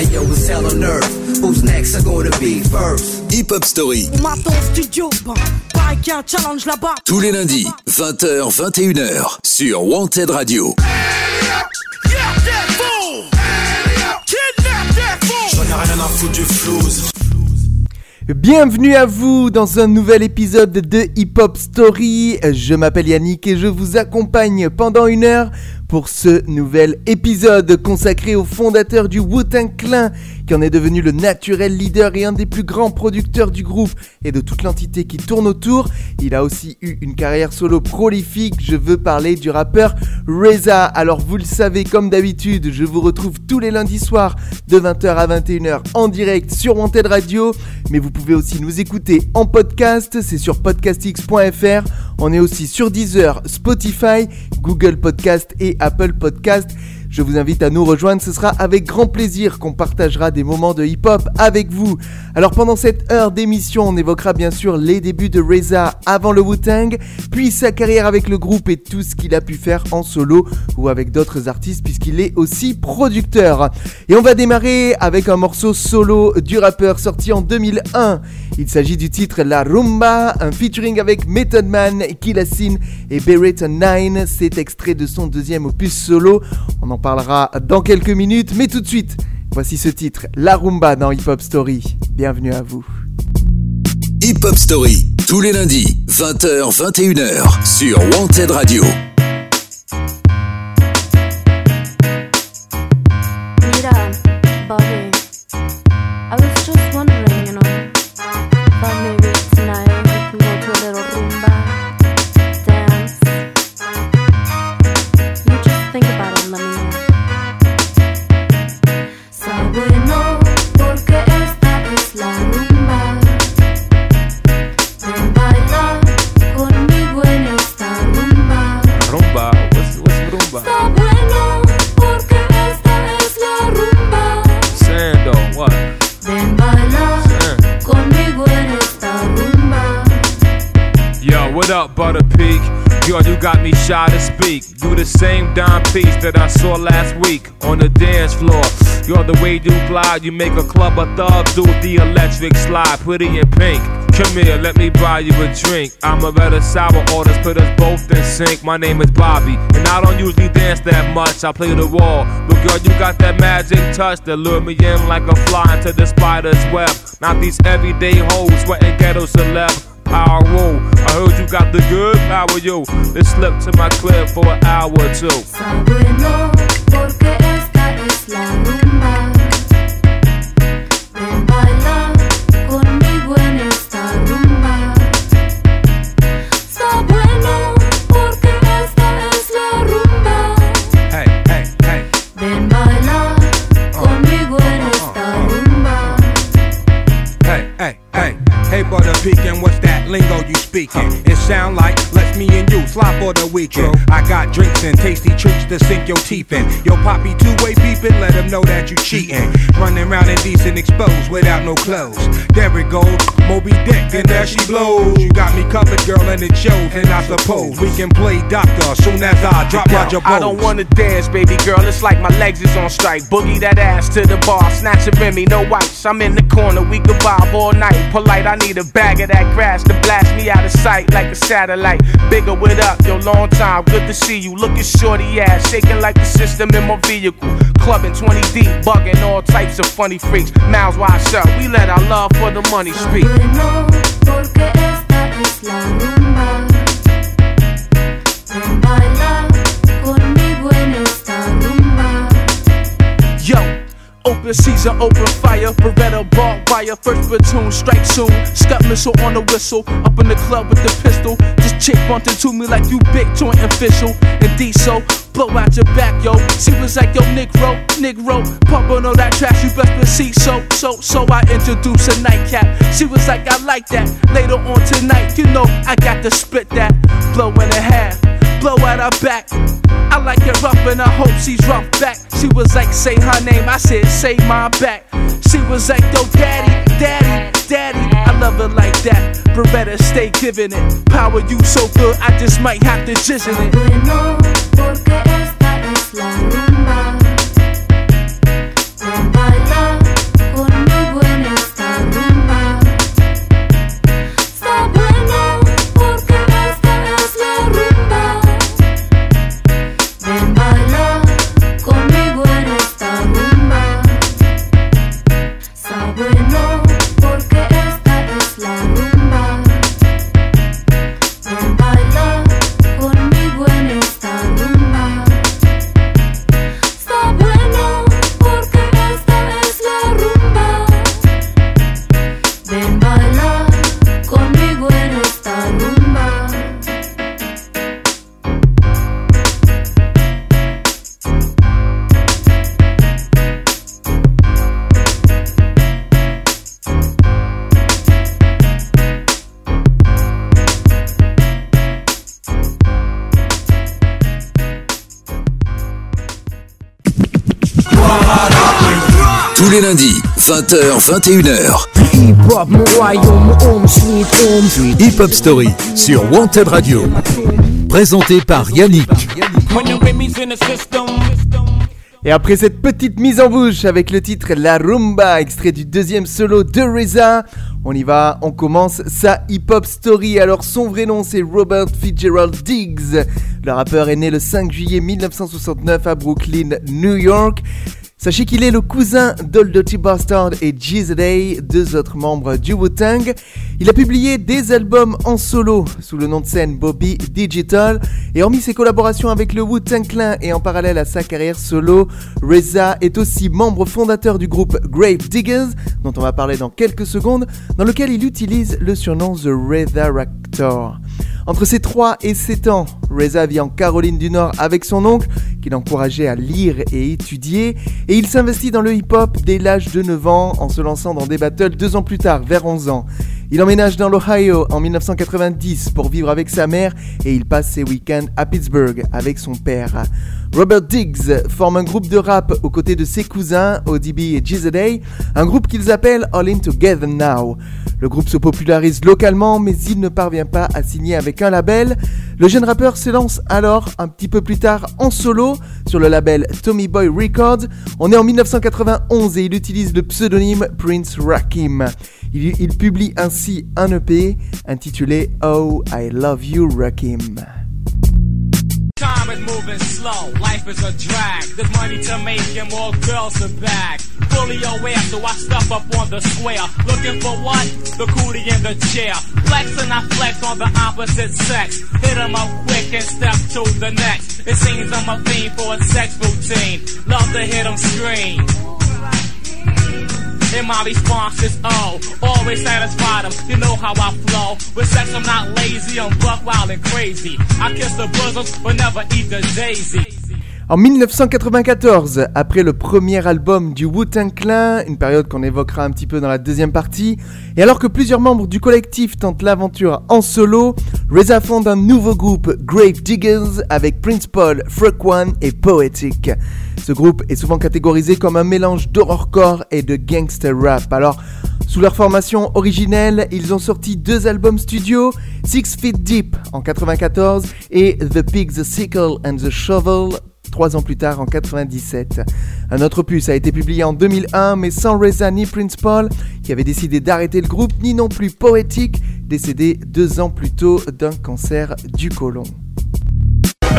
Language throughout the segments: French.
Hey yo, it's hell on earth? Who's next? Are gonna be first? Hip Hop Story. Studio, y a un challenge là-bas. Tous les lundis, 20h, 21h, sur Wanted Radio. J'en ai rien à foutre du flouze. Bienvenue à vous dans un nouvel épisode de Hip Hop Story. Je m'appelle Yannick et je vous accompagne pendant une heure pour ce nouvel épisode consacré au fondateur du Wu-Tang qui est devenu le naturel leader et un des plus grands producteurs du groupe et de toute l'entité qui tourne autour. Il a aussi eu une carrière solo prolifique. Je veux parler du rappeur Reza. Alors vous le savez comme d'habitude, je vous retrouve tous les lundis soirs de 20h à 21h en direct sur Wanted Radio, mais vous pouvez aussi nous écouter en podcast, c'est sur podcastx.fr. On est aussi sur Deezer, Spotify, Google Podcast et Apple Podcast. Je vous invite à nous rejoindre, ce sera avec grand plaisir qu'on partagera des moments de hip-hop avec vous. Alors pendant cette heure d'émission, on évoquera bien sûr les débuts de Reza avant le Wu-Tang, puis sa carrière avec le groupe et tout ce qu'il a pu faire en solo ou avec d'autres artistes puisqu'il est aussi producteur. Et on va démarrer avec un morceau solo du rappeur sorti en 2001. Il s'agit du titre La Rumba, un featuring avec Method Man, Killasin et Beretta 9. C'est extrait de son deuxième opus solo. On en parlera dans quelques minutes, mais tout de suite, voici ce titre, La Rumba dans Hip Hop Story. Bienvenue à vous. Hip Hop Story, tous les lundis, 20h, 21h, sur Wanted Radio. Mira, Bobby, I was just wondering, that I saw last week on the dance floor. You're the way you glide, you make a club of thugs do the electric slide, pretty in pink. Come here, let me buy you a drink. I'm a better sour orders, put us both in sync. My name is Bobby, and I don't usually dance that much. I play the wall, but girl, you got that magic touch that lure me in like a fly into the spider's web. Not these everyday hoes sweating ghetto celeb. Power. I heard you got the good power, yo. Let's slip to my crib for an hour or two. Está bueno, porque esta es la rumba. Ven baila conmigo en esta rumba. Porque esta es la rumba. Hey, hey, hey. Ven baila conmigo en esta rumba. Hey, hey, hey, hey, brother peeking, lingo you speaking? It sound like let's me and you slop for the weekend. I got drinks and tasty treats to sink your teeth in. Yo, poppy two way beeping, let them know that you cheating. Running around indecent exposed without no clothes. There it goes, Moby Dick, and there she blows. You got me covered, girl, and it shows. And I suppose we can play doctor soon as I drop Roger I don't wanna dance, baby girl. It's like my legs is on strike. Boogie that ass to the bar, snatch a Remy, no wipes. I'm in the corner, we can vibe all night. Polite, I need a bag of that grass to blast me out of sight like a satellite. Bigger with up, yo, long time, good to see you. Looking shorty ass, shaking like the system in my vehicle. Clubbing 20 deep, bugging all types of funny freaks. Mouths wide shut, we let our love for the money speak. Open season, open fire, Beretta ball wire, first platoon, strike soon. Scott missile on the whistle, up in the club with the pistol. This chick bumped into me like you big joint official. And diesel, blow out your back, yo. She was like, yo, Negro, Negro, pumping all that trash, you best see. So, so, so I introduced a nightcap. She was like, I like that. Later on tonight, you know, I got to split that. Blow in a half, blow at her back. I like it rough and I hope she's rough back. She was like, say her name, I said, say my back. She was like, yo, daddy, daddy, daddy. I love her like that. Beretta, stay giving it. Power you so good, I just might have to jizz in it. 20h, 21h. Hip Hop Story sur Wanted Radio. Présenté par Yannick. Et après cette petite mise en bouche avec le titre La Rumba, extrait du deuxième solo de Reza, on y va, on commence sa hip-hop story. Alors son vrai nom c'est Robert Fitzgerald Diggs. Le rappeur est né le 5 juillet 1969 à Brooklyn, New York. Sachez qu'il est le cousin d'Old Bastard et Day, deux autres membres du Wu-Tang. Il a publié des albums en solo sous le nom de scène Bobby Digital et hormis ses collaborations avec le Wu-Tang Clan et en parallèle à sa carrière solo, Reza est aussi membre fondateur du groupe Grave Diggers, dont on va parler dans quelques secondes, dans lequel il utilise le surnom The Resurrector. Entre ses 3 et 7 ans, Reza vit en Caroline du Nord avec son oncle, qui l'encourageait à lire et étudier, et il s'investit dans le hip-hop dès l'âge de 9 ans en se lançant dans des battles deux ans plus tard, vers 11 ans. Il emménage dans l'Ohio en 1990 pour vivre avec sa mère et il passe ses week-ends à Pittsburgh avec son père. Robert Diggs forme un groupe de rap aux côtés de ses cousins ODB et Day, un groupe qu'ils appellent All In Together Now. Le groupe se popularise localement mais il ne parvient pas à signer avec un label. Le jeune rappeur se lance alors un petit peu plus tard en solo sur le label Tommy Boy Records. On est en 1991 et il utilise le pseudonyme Prince Rakim. Il, il publie ainsi un EP intitulé Oh I Love You Rakim. Slow, life is a drag. There's money to make and more girls to bag. Fully aware, so I step up on the square. Looking for what? The cootie in the chair. Flex and I flex on the opposite sex. Hit 'em up quick and step to the next. It seems I'm a fiend for a sex routine. Love to hit 'em scream. And my response is oh, always satisfy them. You know how I flow. With sex, I'm not lazy, I'm buck wild and crazy. I kiss the bosoms, but never eat the daisy. En 1994, après le premier album du Wu-Tang Clan, une période qu'on évoquera un petit peu dans la deuxième partie, et alors que plusieurs membres du collectif tentent l'aventure en solo, Reza fonde un nouveau groupe, Grave Diggers, avec Prince Paul, One et Poetic. Ce groupe est souvent catégorisé comme un mélange d'horrorcore et de gangster rap. Alors, sous leur formation originelle, ils ont sorti deux albums studio, Six Feet Deep en 94 et The Pig, The Sickle and The Shovel trois ans plus tard en 97. Un autre opus a été publié en 2001 mais sans Reza ni Prince Paul qui avait décidé d'arrêter le groupe ni non plus Poetic décédé deux ans plus tôt d'un cancer du côlon.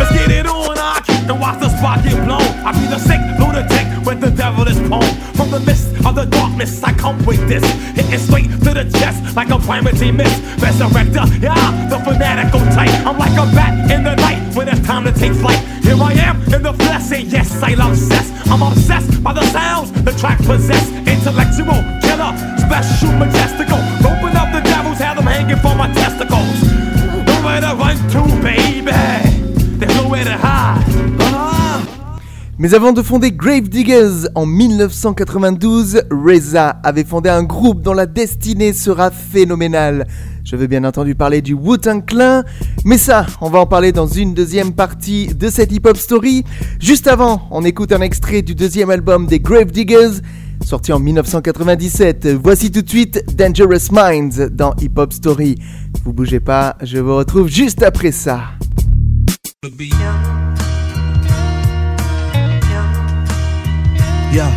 Let's get it on, I keep and watch the spot get blown. I be the sick lunatic with the devil is prone. From the mist of the darkness, I come with this. Hitting straight to the chest like a calamity mist. Resurrector, yeah, the fanatical type. I'm like a bat in the night when it's time to take flight. Here I am in the flesh, and yes, I'm obsessed. I'm obsessed by the sounds the track possess. Intellectual, killer, special, majestical. Open up the devils, have them hanging for my testicles. Mais avant de fonder Grave Diggers en 1992, Reza avait fondé un groupe dont la destinée sera phénoménale. Je veux bien entendu parler du Wu-Tang Clan, mais ça, on va en parler dans une deuxième partie de cette hip-hop story. Juste avant, on écoute un extrait du deuxième album des Grave Diggers, sorti en 1997. Voici tout de suite Dangerous Minds dans Hip Hop Story. Vous bougez pas, je vous retrouve juste après ça. Yeah.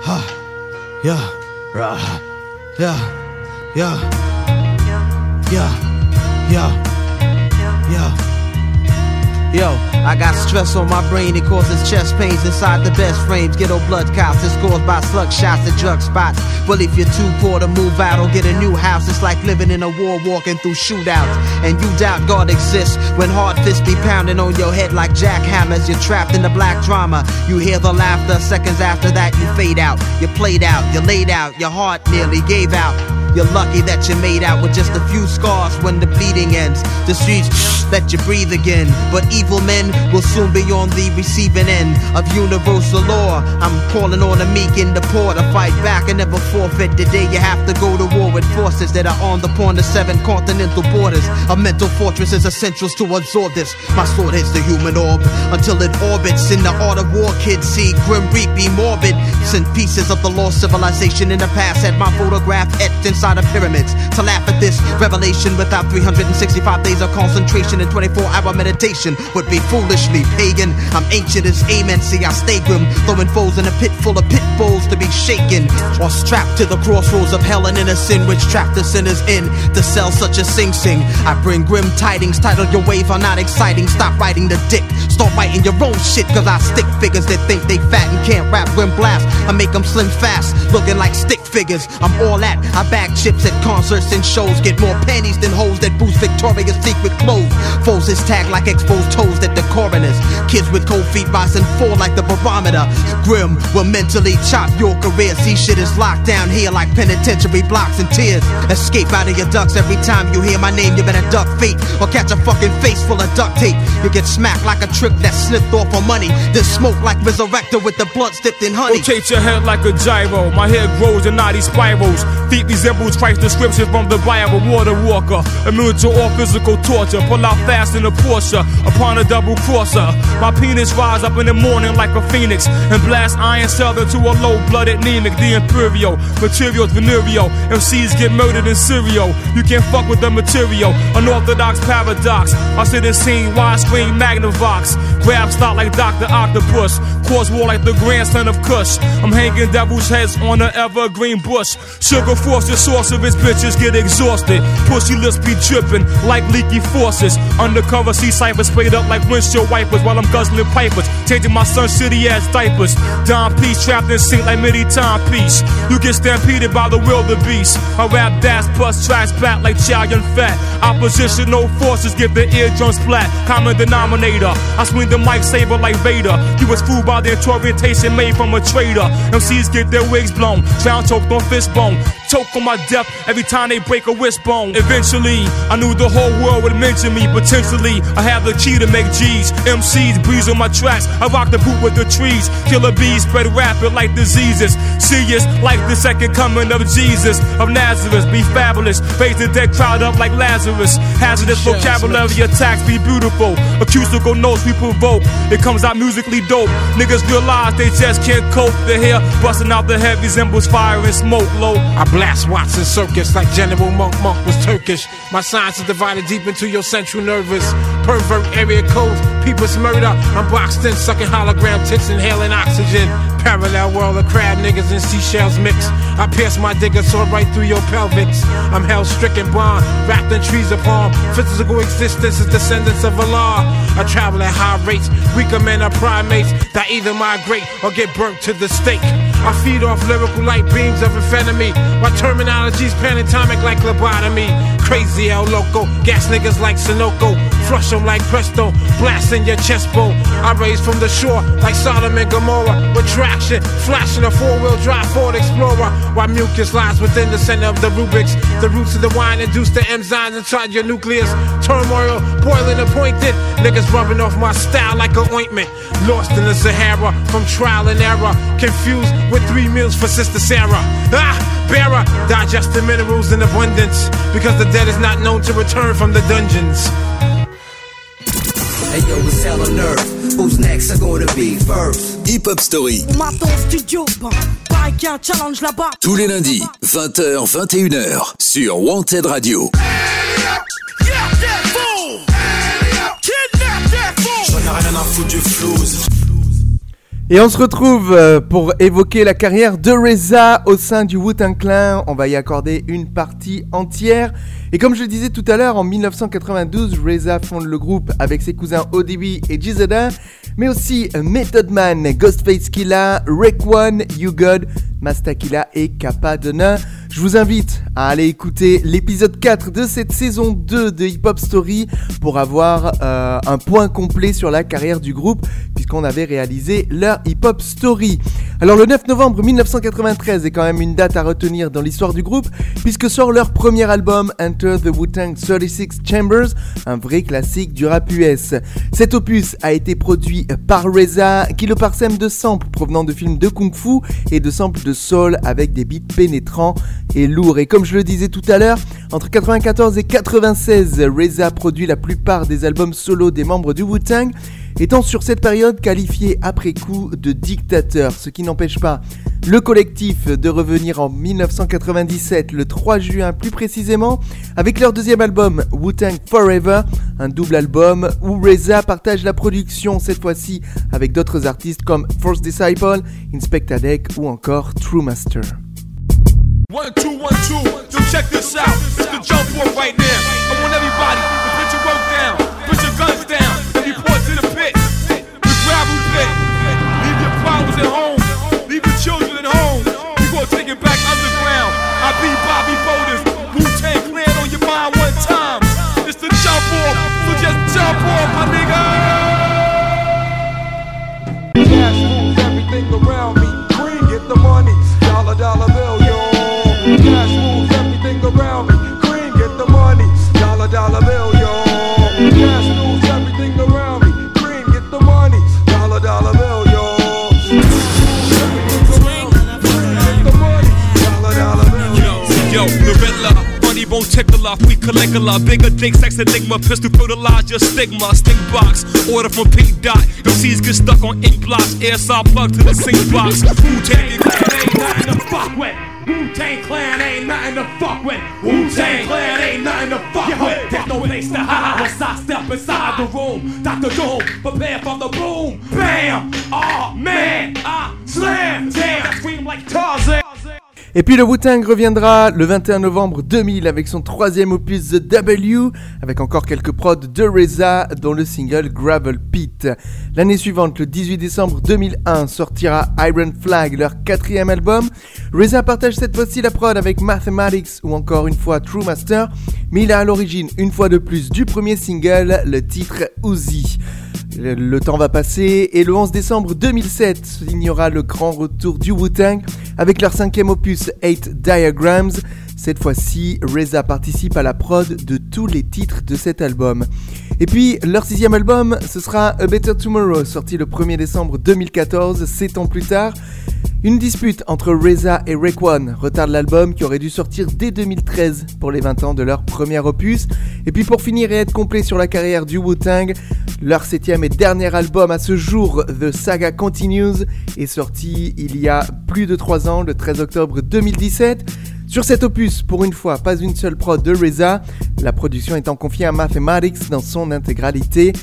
Ha. Yeah. Rah. Yeah. Yeah. Yeah. Yeah. Yeah. Yo, I got stress on my brain, it causes chest pains inside the best frames. Ghetto blood counts, it's caused by slug shots and drug spots. But if you're too poor to move out or get a new house, it's like living in a war, walking through shootouts. And you doubt God exists when hard fists be pounding on your head like jackhammers. You're trapped in the black drama. You hear the laughter, seconds after that, you fade out. You played out, you laid out, your heart nearly gave out. You're lucky that you made out with just a few scars when the bleeding ends. The streets let you breathe again. But evil men will soon be on the receiving end of universal law. I'm calling on the meek and the poor to fight back and never forfeit. The day you have to go to war with forces that are on the point of seven continental borders. A mental fortress is essentials to absorb this. My sword hits the human orb until it orbits. In the art of war, kids see grim reaping morbid. Sent pieces of the lost civilization in the past had my photograph etched inside of pyramids. To laugh at this revelation without 365 days of concentration and 24 hour meditation would be foolishly pagan. I'm ancient as amen. See, I stay grim, throwing foes in a pit full of pit bulls to be shaken. Or strapped to the crossroads of hell and innocent, which trap the sinners in to sell such a sing sing. I bring grim tidings, title your wave are not exciting. Stop writing the dick, start writing your own shit, cause I stick figures that think they fat and can't rap grim blast. I make them slim fast, looking like stick figures. I'm all that. I bag chips at concerts and shows, get more panties than hoes that boost Victoria's Secret clothes. Foes is tagged like exposed toes at the coroners. Kids with cold feet rise and fall like the barometer. Grim will mentally chop your career. See shit is locked down here like penitentiary blocks and tears. Escape out of your ducks every time you hear my name. You better duck fate or catch a fucking face full of duct tape. You get smacked like a trick that snipped off for money. Then smoke like Resurrector with the blood dipped in honey. Rotate your head like a gyro. My hair grows in naughty spirals. Feet resembles Christ's description from the Bible. Water walker, immune to all physical torture. Pull out fast in a Porsche upon a double crosser. My penis rise up in the morning like a phoenix and blast iron southern to a low blooded anemic. The imperial materials venereal. MCs get murdered in Syrio. You can't fuck with the material. Unorthodox paradox. I sit and sing widescreen Magnavox. Grab stop like Dr. Octopus. Cause war like the grandson of Kush. I'm hanging devil's heads on an evergreen bush. Sugar force the source of sorcerers, bitches get exhausted. Pussy lips be dripping like leaky faucets. Undercover sea ciphers sprayed up like windshield wipers while I'm guzzling pipers. Changing my son's shitty ass diapers. Don Peace trapped in sync like midi timepiece. You get stampeded by the wildebeest. I rap dash plus tracks back like and fat. Oppositional forces give the eardrums flat. Common denominator. I swing the mic saber like Vader. You was fooled by the orientation made from a traitor. MCs get their wigs blown. Sound choked on fist bone. Choke on my death every time they break a wishbone. Eventually, I knew the whole world would mention me. Potentially, I have the key to make G's. MCs breeze on my tracks. I rock the boot with the trees. Killer bees spread rapid like diseases. See us like the second coming of Jesus of Nazareth. Be fabulous. Raise the dead crowd up like Lazarus. Hazardous vocabulary attacks be beautiful. Acoustical notes we provoke. It comes out musically dope. Niggas realize they just can't cope. The hair busting out the head resembles fire and smoke low. I blast Watson circus like General Monk Monk was Turkish. My science is divided deep into your central nervous. Pervert area codes, people's murder. I'm boxed in, sucking hologram tits, inhaling oxygen. Parallel world of crab niggas and seashells mix. I pierce my digger sword right through your pelvics. I'm hell stricken bond, wrapped in trees of palm. Physical existence is descendants of Allah. I travel at high rates, weaker men are primates that either migrate or get burnt to the stake. I feed off lyrical light beams of amphetamine. My terminology's panatomic like lobotomy. Crazy El Loco, gas niggas like Sunoco. Flush them like Presto, blast in your chest bone. I raise from the shore like Sodom and Gomorrah. With traction, flashing a four wheel drive Ford Explorer. While mucus lies within the center of the Rubik's. The roots of the wine induce the enzymes inside your nucleus. Turmoil, boiling and pointed. Niggas rubbing off my style like an ointment. Lost in the Sahara from trial and error. Confused with three meals for Sister Sarah. Ah, bearer, digesting minerals in abundance. Because the dead is not known to return from the dungeons. Hey yo, it's hell on earth. Who's next? Are gonna be first? Hip Hop Story. Studio, un challenge là-bas. Tous les lundis, 20h, 21h, sur Wanted Radio. J'en ai rien à foutre du flouze. Et on se retrouve euh, pour évoquer la carrière de Reza au sein du Wu-Tang Clan. On va y accorder une partie entière. Et comme je le disais tout à l'heure, en 1992, Reza fonde le groupe avec ses cousins ODB et Gizada, mais aussi Method Man, Ghostface Killa, Rick One, You God, Mastakilla et Kappa Donna. Je vous invite à aller écouter l'épisode 4 de cette saison 2 de Hip Hop Story pour avoir euh, un point complet sur la carrière du groupe puisqu'on avait réalisé leur Hip Hop Story. Alors le 9 novembre 1993 est quand même une date à retenir dans l'histoire du groupe puisque sort leur premier album Enter the Wu-Tang 36 Chambers, un vrai classique du rap US. Cet opus a été produit par Reza qui le parsème de samples provenant de films de kung-fu et de samples de soul avec des beats pénétrants et lourds. Et comme je le disais tout à l'heure, entre 94 et 96, Reza produit la plupart des albums solo des membres du Wu-Tang étant sur cette période qualifié après coup de dictateur, ce qui n'empêche pas le collectif de revenir en 1997, le 3 juin plus précisément, avec leur deuxième album Wu-Tang Forever, un double album où Reza partage la production cette fois-ci avec d'autres artistes comme Force Disciple, Inspector Deck ou encore True Master. One, two, one, two. So check this out. It's the jump off right now. I want everybody to put your work down, put your guns down, and report to the pit. The gravel pit. Leave your problems at home. Leave your children at home. We gonna take it back underground. I be Bobby Boulders. Tickle off. We collect a lot bigger dick, sex enigma, pistol fertilize your stigma. Stink box, order from Pink Dot. MCs get stuck on ink blocks, air plug to the sink box. Who take it? Ain't nothing to fuck with. Wu Tang Clan ain't nothing to fuck with. Wu Tang Clan ain't nothing to fuck with. There's no place to hide once I step inside the room. Dr. Doom, prepare for the boom. Bam! Oh man, I slam. Damn, I scream like Tarzan. Et puis le Wu-Tang reviendra le 21 novembre 2000 avec son troisième opus The W, avec encore quelques prods de Reza, dont le single Gravel Pit. L'année suivante, le 18 décembre 2001, sortira Iron Flag, leur quatrième album. Reza partage cette fois-ci la prod avec Mathematics ou encore une fois True Master, mais il a à l'origine, une fois de plus, du premier single, le titre Uzi. Le, temps va passer et le 11 décembre 2007 signera le grand retour du Wu-Tang avec leur cinquième opus 8 Diagrams. Cette fois-ci, Reza participe à la prod de tous les titres de cet album. Et puis, leur sixième album, ce sera A Better Tomorrow, sorti le 1er décembre 2014, 7 ans plus tard. Une dispute entre Reza et Raekwon retarde l'album qui aurait dû sortir dès 2013 pour les 20 ans de leur premier opus. Et puis pour finir et être complet sur la carrière du Wu-Tang, leur septième et dernier album à ce jour, The Saga Continues, est sorti il y a plus de 3 ans, le 13 octobre 2017. Sur cet opus, pour une fois, pas une seule prod de Reza, la production étant confiée à Mathematics dans son intégralité.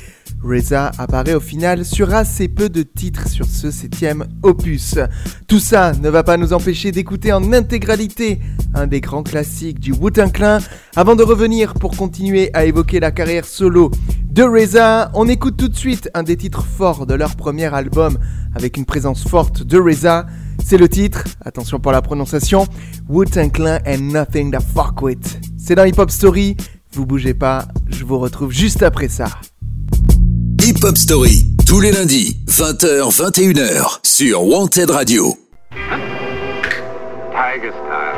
Reza apparaît au final sur assez peu de titres sur ce septième opus. Tout ça ne va pas nous empêcher d'écouter en intégralité un des grands classiques du Wu-Tang Clan. Avant de revenir pour continuer à évoquer la carrière solo de Reza, on écoute tout de suite un des titres forts de leur premier album avec une présence forte de Reza. C'est le titre, attention pour la prononciation, Wu-Tang Clan and Nothing to Fuck With. C'est dans Hip Hop Story, vous bougez pas, je vous retrouve juste après ça. Hip Hop Story, tous les lundis, 20h, 21h, sur Wanted Radio. Tiger style.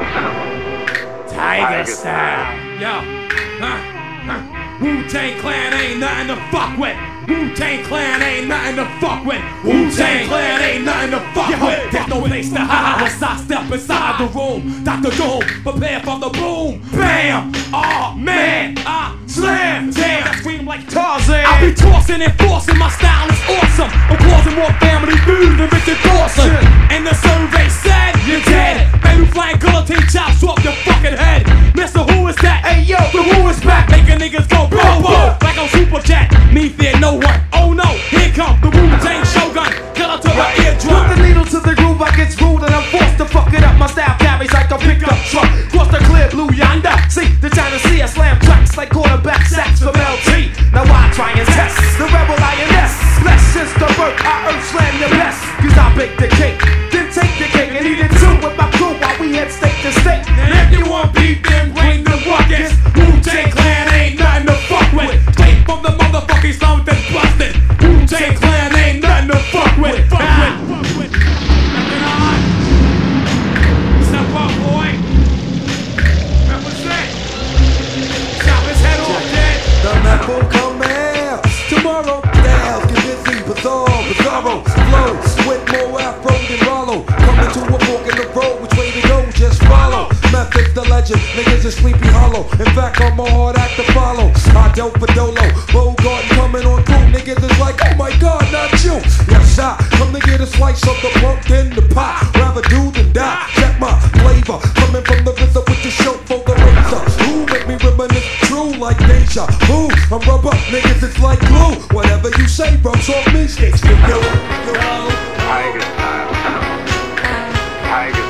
Tiger style. Yo, huh, huh? Wu Tang Clan ain't nothing to fuck with. Wu Tang Clan ain't nothing to fuck with. Wu Tang Clan ain't nothing to fuck with. There's no place to hide once I step inside the room. Dr. Doom, prepare for the boom. Bam! Oh man, I slam. Damn, I scream like Tarzan. I be tossing and forcing. My style is awesome. I'm causing more family feud than Richard Dawson. And the survey said you're dead. Baby flying guillotine chops off your fucking head. Mister, who is that? Hey yo, the who is back? Making niggas go boom boom like I'm Super Jet. Me fear no one. Oh no, here come the Wu Tang Shogun. Killer to the eardrum. Put the needle to the groove, I get rude and I'm forced to fuck it up. My style carries like a pickup truck. Cross the clear blue yonder. See the China Sea, I slam tracks like quarterback sacks from LT. Now I try and test the rebel INS. Bless since the birth, I earth slam the best. Cause I bake the cake, then take the cake and eat it too with my crew while we head state to state. And if you want beef, then bring the ruckus. Wu Tang Clan ain't nothing to fuck with. Straight from the motherfucking slums road, which way to go, just follow. Method's the legend, niggas is sleepy hollow. In fact, I'm a hard act to follow. I dope for dolo, Bogart coming on through. Niggas is like, oh my god, not you. Yes, I come to get a slice of the pumpkin, the pie. Rather do than die. Check my flavor, coming from the RZA with the show for the razor. Who make me reminisce true like nature? Who? I'm rubber, niggas, it's like glue. Whatever you say rubs off me, sticks to you. Tiger style. Tiger style tiger.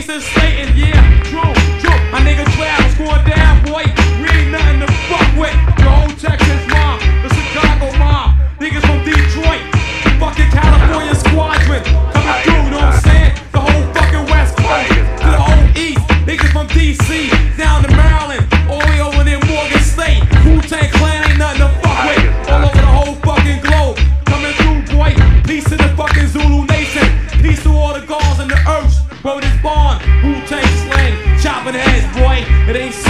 Jason Slayton, yeah, true, true. My nigga Travis going down, boy. We ain't nothing to fuck with. The whole Texas mob, the Chicago mob, niggas from Detroit, fucking California squadron, Reis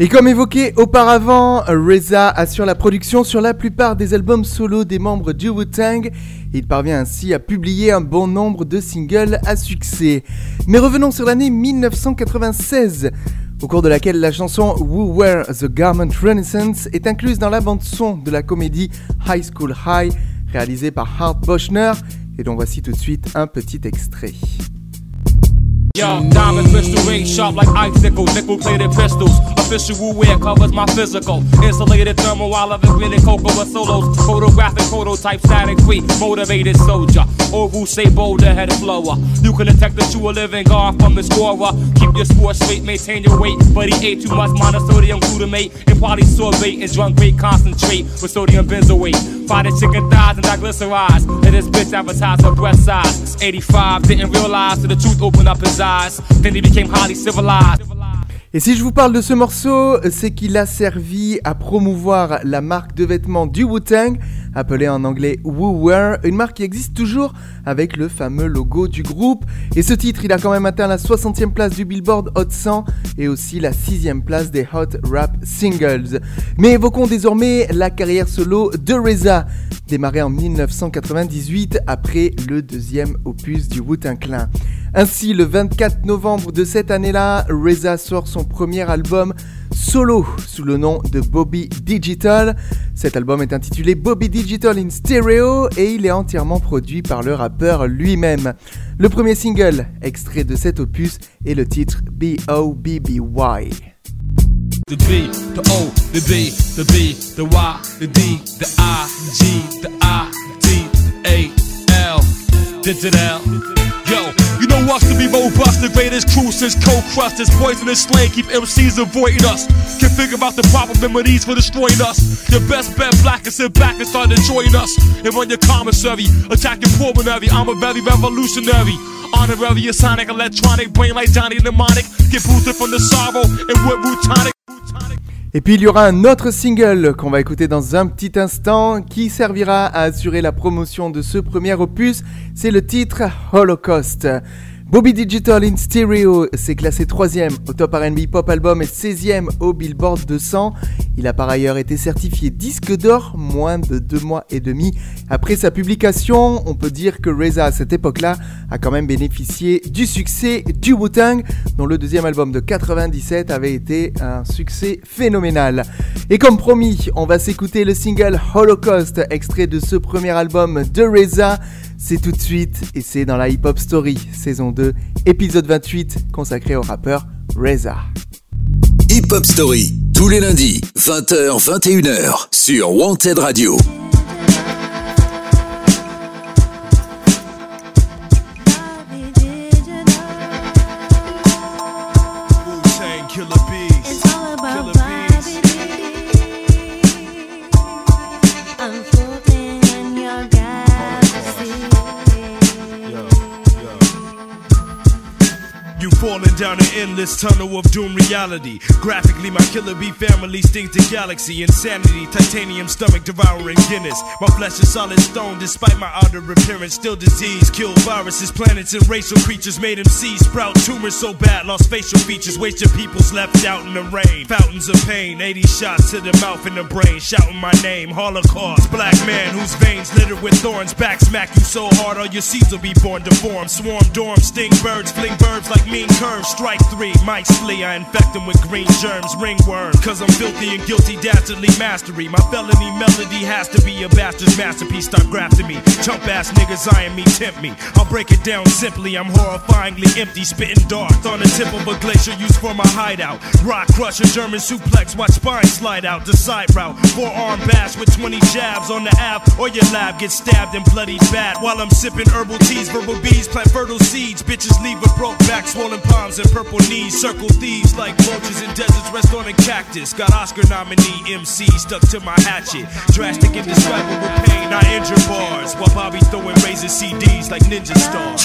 Et comme évoqué auparavant, Reza assure la production sur la plupart des albums solo des membres du Wu-Tang. Il parvient ainsi à publier un bon nombre de singles à succès. Mais revenons sur l'année 1996, au cours de laquelle la chanson Who Wear the Garment Renaissance est incluse dans la bande-son de la comédie High School High, réalisée par Hart Bochner, et dont voici tout de suite un petit extrait. Yo, diamond crystal ring sharp like icicle, nickel plated pistols. Official Wu wear covers my physical. Insulated thermal while I've been cocoa with solos. Photographic prototype, static free, motivated soldier. Oval say bolder, head slower. You can detect that you a living guard from the scorer. Keep your sports straight, maintain your weight. But he ate too much monosodium glutamate and polysorbate and drunk great concentrate with sodium benzoate. Fried chicken thighs and diglycerides. And this bitch advertised her breast size. 85 didn't realize till the truth opened up his eyes. Then he became highly civilized. Et si je vous parle de ce morceau, c'est qu'il a servi à promouvoir la marque de vêtements du Wu-Tang, appelée en anglais Wu-Wear, une marque qui existe toujours avec le fameux logo du groupe. Et ce titre, il a quand même atteint la 60e place du Billboard Hot 100 et aussi la 6e place des Hot Rap Singles. Mais évoquons désormais la carrière solo de Reza, démarrée en 1998 après le deuxième opus du Wu-Tang Clan. Ainsi, le 24 novembre de cette année-là, Reza sort son premier album solo sous le nom de Bobby Digital. Cet album est intitulé Bobby Digital in Stereo et il est entièrement produit par le rappeur lui-même. Le premier single, extrait de cet opus, est le titre B, O, B, B, Y. Us to be robust, the greatest crew since cold crust. This poisonous slang keep MCs avoiding us. Can think about the proper remedies for destroying us. Your best bet black and sit back and start enjoying us. And run your commissary, attack your pulmonary. I'm a very revolutionary. Honorary, sonic, electronic, brain like Johnny Mnemonic. Get boosted from the sorrow and with Rutonic. Et puis il y aura un autre single qu'on va écouter dans un petit instant qui servira à assurer la promotion de ce premier opus, c'est le titre Holocaust. Bobby Digital in Stereo s'est classé 3ème au Top RB Pop Album et 16ème au Billboard 200. Il a par ailleurs été certifié disque d'or moins de deux mois et demi après sa publication. On peut dire que Reza à cette époque-là a quand même bénéficié du succès du Wu-Tang dont le deuxième album de 97 avait été un succès phénoménal. Et comme promis, on va s'écouter le single Holocaust extrait de ce premier album de Reza. C'est tout de suite et c'est dans la Hip Hop Story, saison 2, épisode 28, consacré au rappeur Reza. Hip Hop Story, tous les lundis, 20h, 21h, sur Wanted Radio. Falling down an endless tunnel of doom reality. Graphically, my killer bee family stings the galaxy. Insanity, titanium stomach devouring Guinness. My flesh is solid stone despite my outer appearance. Still disease, kill viruses, planets, and racial creatures. Made him see sprout tumors so bad, lost facial features. Wasted people's left out in the rain. Fountains of pain, 80 shots to the mouth and the brain. Shouting my name, Holocaust. Black man whose veins littered with thorns. Back smack you so hard, all your seeds will be born deformed. Swarm, dorm, sting birds, fling birds like mean curves. Strike three, mice flee. I infect them with green germs, ringworm. Cause I'm filthy and guilty, dastardly mastery. My felony melody has to be a bastard's masterpiece. Stop grafting me. Chump ass niggas eyeing me, tempt me. I'll break it down simply. I'm horrifyingly empty, spitting dark on the tip of a glacier used for my hideout. Rock crusher, German suplex, watch spine slide out. The side route, forearm bash with 20 jabs on the app. Or your lab gets stabbed and bloody bad. While I'm sipping herbal teas, verbal bees plant fertile seeds. Bitches leave with broke back, swollen palms, and purple knees. Circle thieves like vultures in deserts, rest on a cactus. Got Oscar nominee MC stuck to my hatchet. Drastic, indescribable pain, I injure bars. While Bobby throwing razor CDs like ninja stars.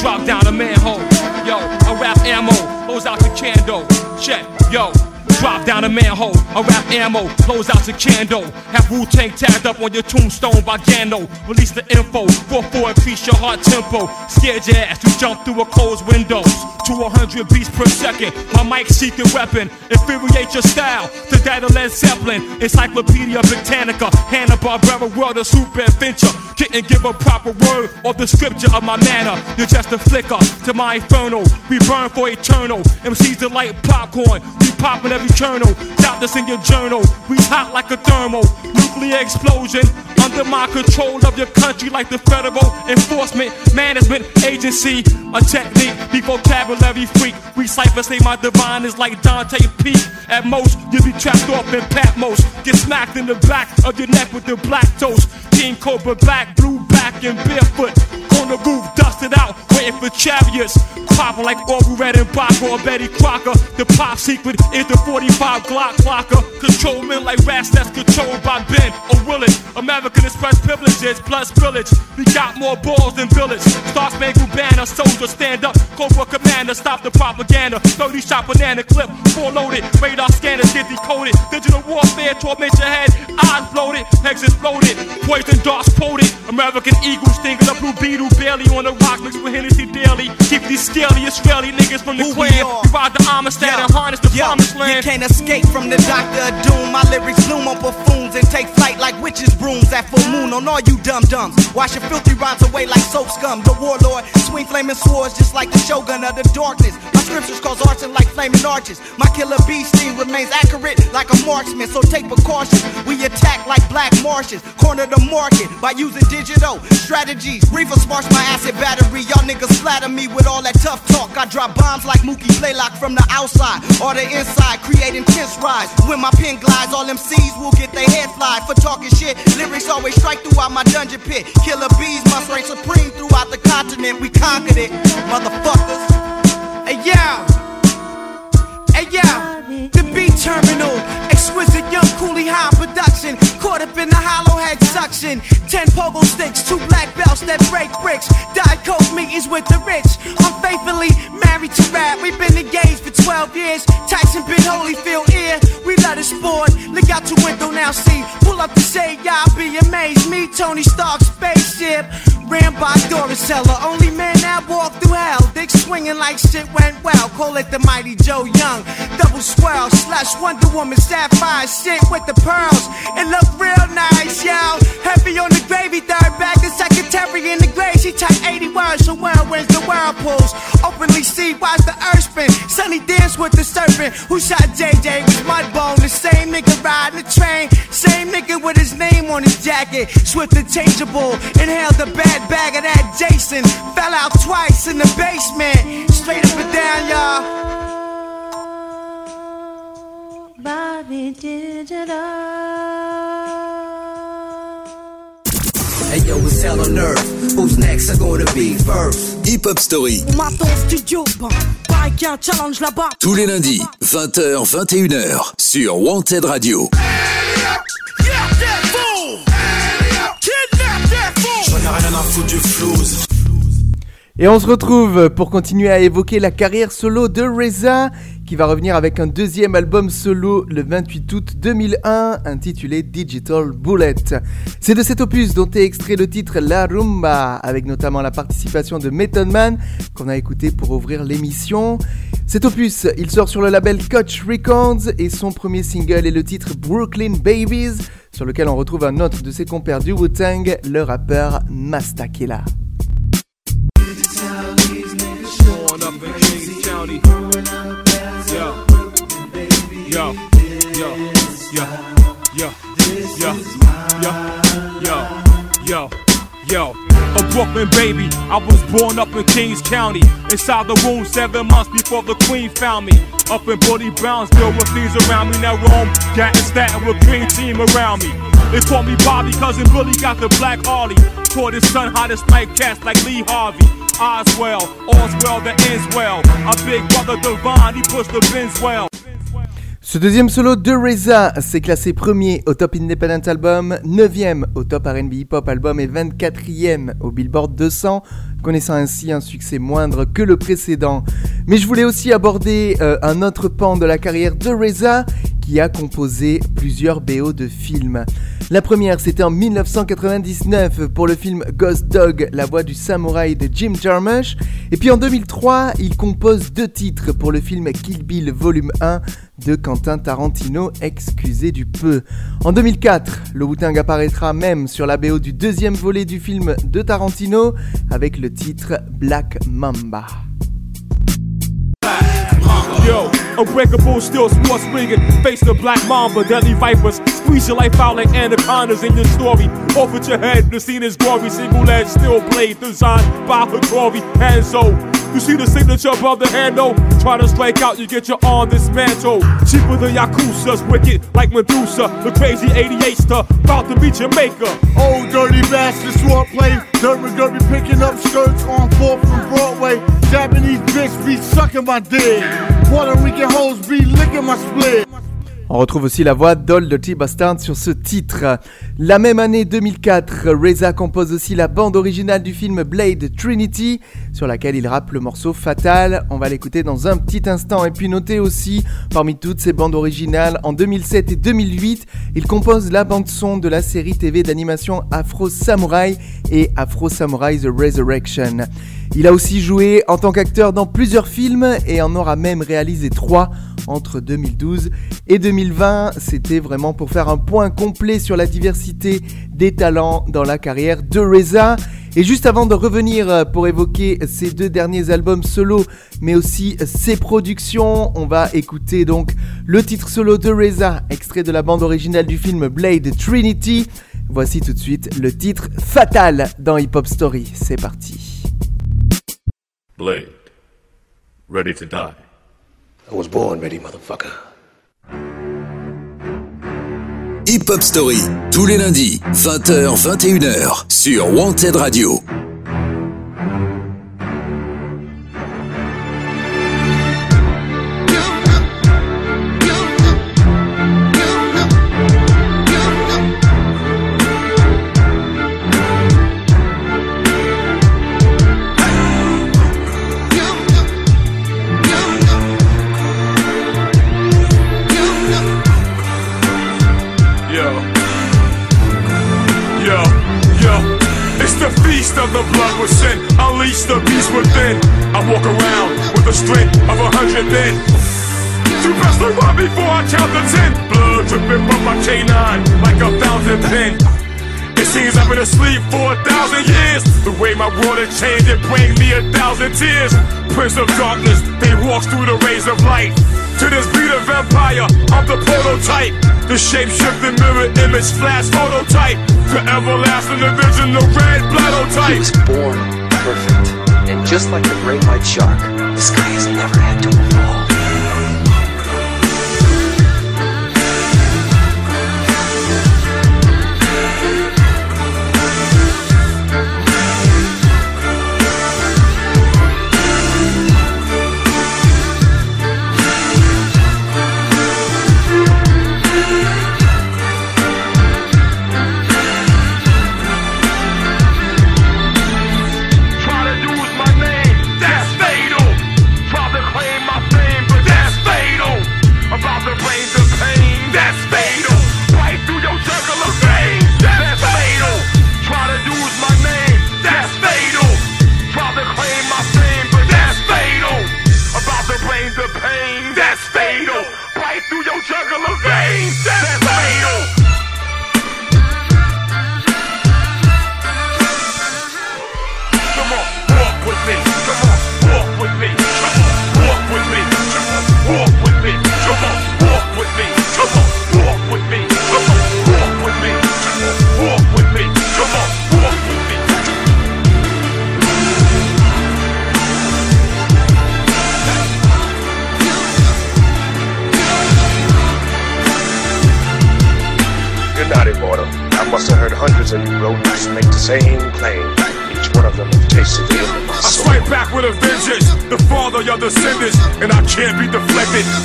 Drop down a manhole. Yo, I rap ammo. Blows out the candle. Check. Yo. Drop down a manhole, I rap ammo, close out your candle. Have Wu Tang tagged up on your tombstone by Gano. Release the info, 4-4 increase your heart tempo. Scared your ass, you jump through a closed window. To 100 beats per second, my mic secret weapon. Infuriate your style to that Led Zeppelin. Encyclopedia Britannica, Hanna Barbera, world of super adventure. Couldn't give a proper word or the scripture of my manner. You're just a flicker to my inferno. We burn for eternal. MCs are like popcorn. We popping every kernel. Doubt this in your journal. We hot like a thermal. Nuclear explosion. Under my control of your country like the Federal Enforcement Management Agency. A technique, the vocabulary freak. We cipher say my divine is like Dante Peak. At most, you'll be trapped off in Patmos. Get smacked in the back of your neck with the black toast. King Cobra black, blue back, and barefoot. On the roof, dusted out, waiting for chariots. Popping like Orville Red and Baca or Betty Crocker. The pop secret is the 45 Glock clocker. Control men like rats that's controlled by Ben or Willis. American Express privileges plus village. We got more balls than village. Star Spangled Banner, soldier stand up. Cobra Commander, stop the propaganda. 30 shot banana clip, full loaded. Radar scanners get decoded. Digital warfare, torment your head. Eyes bloated, legs exploded. Poison darts quoted. American Eagle stinging a blue beetle barely on the rock mixed with Hennessy daily. Keep these scaly Israeli niggas from the Who clan. ride the Amistad and harness the Yo, promised You can't escape from the Doctor of Doom. My lyrics bloom on buffoons and take flight like witches' brooms at full moon on all you dum dums. Wash your filthy rhymes away like soap scum. The warlord swing flaming swords just like the shogun of the darkness. My scriptures cause arson like flaming arches. My killer bee sting remains accurate like a marksman, so take precautions. We attack like black Martians. Corner the market by using digital strategies. Reefer sparks my acid battery. Y'all niggas flatter me with all that tough talk. I drop bombs like Mookie Blaylock from the outside or the inside, creating tense rise. When my pen glides, all MCs will get their head flied for talking shit. Lyrics always strike throughout my dungeon pit. Killer bees must reign supreme throughout the continent. We conquered it, motherfuckers. Hollow. Ten pogo sticks, two black belts that break bricks, diet coke meetings with the rich. I'm faithfully married to rap. We've been engaged for 12 years. Tyson been Holyfield ear. We love the sport. Look out your window now, see. Pull up the shade, y'all be amazed. Me, Tony Stark, spaceship. Ran by Doris Seller. Only man that walked through hell. Dick swinging like shit went well. Call it the mighty Joe Young. Double swirl, slash Wonder Woman, sapphire shit with the pearls. It look real nice, y'all. Heavy on the gravy, third bag, the secretary in the grave. She type 80 words, so where's the whirlpools? Openly see, watch the earth spin. Sunny dance with the serpent. Who shot JJ with Mudbone? The same nigga riding the train. Same nigga with his name on his jacket. Swift interchangeable. Inhaled the bad bag of that Jason. Fell out twice in the basement. Straight up and down, y'all. Bobby Digital. Hey yo, it's hell on earth. Who's next? Are gonna be first? Hip Hop Story. On m'attend au studio, a un challenge là-bas. Tous les lundis, 20h, 21h, sur Wanted Radio. J'en ai Et on se retrouve pour continuer à évoquer la carrière solo de Reza, qui va revenir avec un deuxième album solo le 28 août 2001, intitulé Digital Bullet. C'est de cet opus dont est extrait le titre La Rumba, avec notamment la participation de Method Man, qu'on a écouté pour ouvrir l'émission. Cet opus, il sort sur le label Coach Records, et son premier single est le titre Brooklyn Babies, sur lequel on retrouve un autre de ses compères du Wu-Tang, le rappeur Mastakela. Yo. Yo. Yo. Yo. Yo. Yo. Yo. Yo. Yo. A Brooklyn baby, I was born up in Kings County. Inside the womb seven months before the queen found me. Up in Bully Brownsville with thieves around me. Now Rome, got statin with green team around me. They call me Bobby, cousin Billy got the black Harley. Taught his son how to snipe cats like Lee Harvey. Oswell, all's well that ends well. A big brother Devon, he pushed the bins well. Ce deuxième solo de Reza s'est classé premier au Top Independent Album, 9ème au Top RB Hip Hop Album et 24ème au Billboard 200, connaissant ainsi un succès moindre que le précédent. Mais je voulais aussi aborder euh, un autre pan de la carrière de Reza qui a composé plusieurs BO de films. La première, c'était en 1999 pour le film Ghost Dog, la voix du samouraï de Jim Jarmusch. Et puis en 2003, il compose deux titres pour le film Kill Bill Volume 1 de Quentin Tarantino, excusez du peu. En 2004, le Wu-Tang apparaîtra même sur la BO du deuxième volet du film de Tarantino avec le titre Black Mamba. Yo, unbreakable, still sports rigging. Face the black mamba, deadly vipers. Squeeze your life out like anacondas in your story. Off with your head, the scene is gory. Single edge, steel blade, designed by Hattori. Hanzo. You see the signature above the handle? Try to strike out, you get your arm dismantled. Cheaper than Yakuza's, wicked like Medusa. The crazy 88 star, about to beat Jamaica. Old dirty bastard, sword play. Dirt McGurry picking up skirts on 4th from Broadway. Japanese bitch be sucking my dick. Puerto Rican hoes be licking my split. On retrouve aussi la voix d'Old Dirty Bastard sur ce titre. La même année 2004, Reza compose aussi la bande originale du film Blade Trinity, sur laquelle il rappe le morceau Fatal. On va l'écouter dans un petit instant. Et puis notez aussi, parmi toutes ces bandes originales, en 2007 et 2008, il compose la bande son de la série TV d'animation Afro Samurai et Afro Samurai The Resurrection. Il a aussi joué en tant qu'acteur dans plusieurs films et en aura même réalisé trois entre 2012 et 2020. C'était vraiment pour faire un point complet sur la diversité des talents dans la carrière de Reza. Et juste avant de revenir pour évoquer ses deux derniers albums solo, mais aussi ses productions, on va écouter donc le titre solo de Reza, extrait de la bande originale du film Blade Trinity. Voici tout de suite le titre Fatal dans Hip Hop Story. C'est parti. Blade. Ready to die. I was born ready, motherfucker. Hip Hop Story, tous les lundis, 20h, 21h, sur Wanted Radio. The blood was sin. Unleash the beast within. I walk around with the strength of a hundred men. Two best to run before I count the ten. Blood dripping from my canine like a fountain pen. It seems I've been asleep for a thousand years. The way my world has changed, it brings me a thousand tears. Prince of darkness, they walks through the rays of light. To this beat of empire, I'm the prototype. The shape shifting mirror image flash phototype. The everlasting the red blood type. He was born perfect. And just like the great white shark, this guy has never had to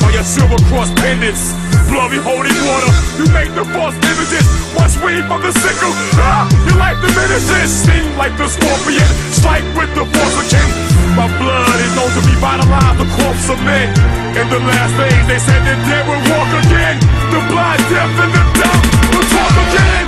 by your silver cross pendants. Bloody holy water, you make the false images. Watch weed from the sickle, ah, your life diminishes. Sting like the scorpion, strike with the force of kin. My blood is known to be revitalize the corpse of men. In the last days, they said the dead will walk again. The blind, deaf, and the dumb will talk again.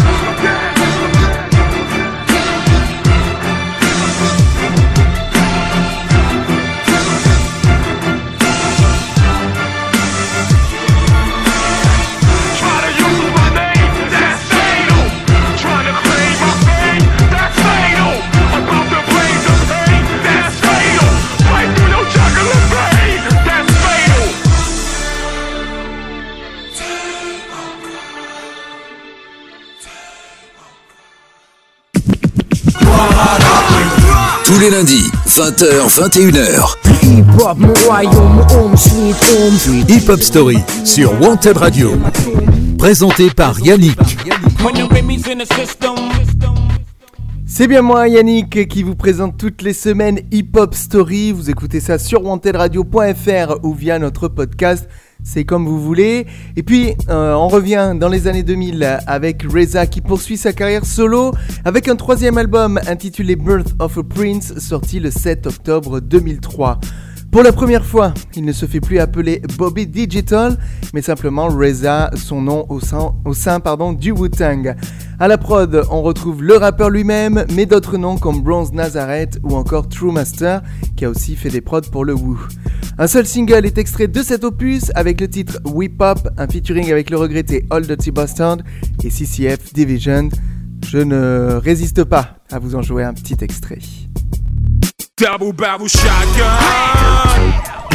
Les lundis, 20h, 21h. Hip-hop, mon royaume, home sweet home. Hip Hop Story sur Wanted Radio. Présenté par Yannick. C'est bien moi Yannick qui vous présente toutes les semaines Hip Hop Story. Vous écoutez ça sur wantedradio.fr ou via notre podcast. C'est comme vous voulez. Et puis, euh, on revient dans les années 2000 avec Reza qui poursuit sa carrière solo avec un troisième album intitulé Birth of a Prince sorti le 7 octobre 2003. Pour la première fois, il ne se fait plus appeler Bobby Digital, mais simplement Reza, son nom au sein, pardon, du Wu-Tang. À la prod, on retrouve le rappeur lui-même, mais d'autres noms comme Bronze Nazareth ou encore True Master, qui a aussi fait des prods pour le Wu. Un seul single est extrait de cet opus avec le titre Whip Up, un featuring avec le regretté Old Dirty Bastard et CCF Division. Je ne résiste pas à vous en jouer un petit extrait.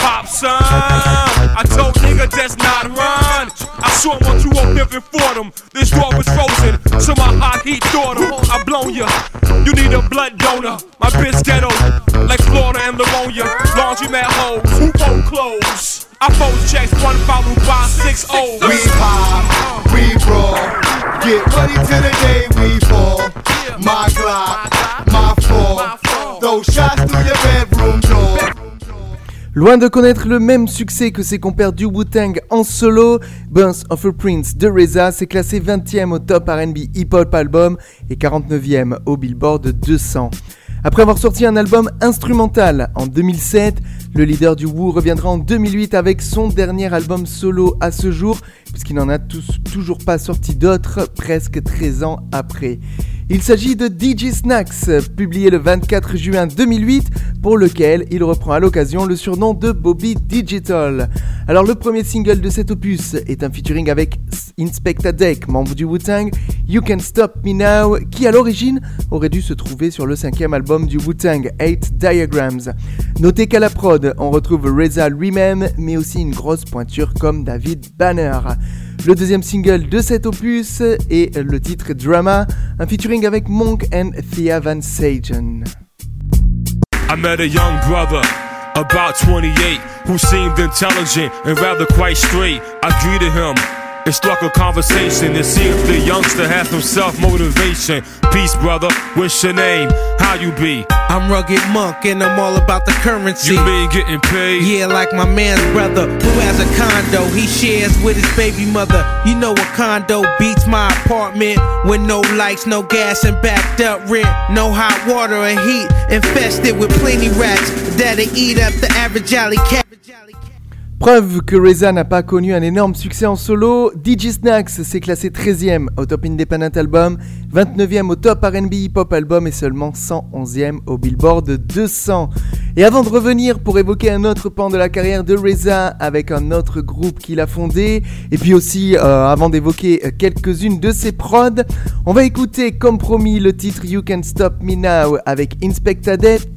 Pop son. I told nigga that's not run. I saw one you up different for them. This door was frozen, so my hot heat thought him. I blown ya. You need a blood donor. My bitch ghetto, like Florida and Livonia. Laundromat hoes, who won't close? I fold checks, one followed by six. We pop, we roll, get ready till the day we fall. My Glock, my fall, throw shots through your bedroom door. Loin de connaître le même succès que ses compères du Wu-Tang en solo, Burns of a Prince de Reza s'est classé 20e au top RB Hip Hop Album et 49e au Billboard 200. Après avoir sorti un album instrumental en 2007, le leader du Wu reviendra en 2008 avec son dernier album solo à ce jour, puisqu'il n'en a toujours pas sorti d'autres presque 13 ans après. Il s'agit de DJ Snacks, publié le 24 juin 2008, pour lequel il reprend à l'occasion le surnom de Bobby Digital. Alors le premier single de cet opus est un featuring avec Inspector Deck, membre du Wu-Tang, You Can Stop Me Now, qui à l'origine aurait dû se trouver sur le cinquième album du Wu-Tang, 8 Diagrams. Notez qu'à la prod, on retrouve Reza lui-même, mais aussi une grosse pointure comme David Banner. Le deuxième single de cet opus est le titre Drama, un featuring avec Monk and Thea Van Sagen. I met a young brother, about 28, who seemed intelligent and rather quite straight. I greeted him and struck a conversation. and see if the youngster has some self motivation. Peace, brother. What's your name? How you be? I'm rugged monk and I'm all about the currency. You mean getting paid? Yeah, like my man's brother who has a condo he shares with his baby mother. You know a condo beats my apartment with no lights, no gas, and backed up rent. No hot water or heat, infested with plenty rats that'll eat up the average alley cat. Preuve que Reza n'a pas connu un énorme succès en solo, DJ Snacks s'est classé 13e au Top Independent Album, 29e au Top RB Hip Hop Album et seulement 111e au Billboard 200. Et avant de revenir pour évoquer un autre pan de la carrière de Reza avec un autre groupe qu'il a fondé, et puis aussi euh, avant d'évoquer euh, quelques-unes de ses prods, on va écouter comme promis le titre You Can Stop Me Now avec Inspector Deck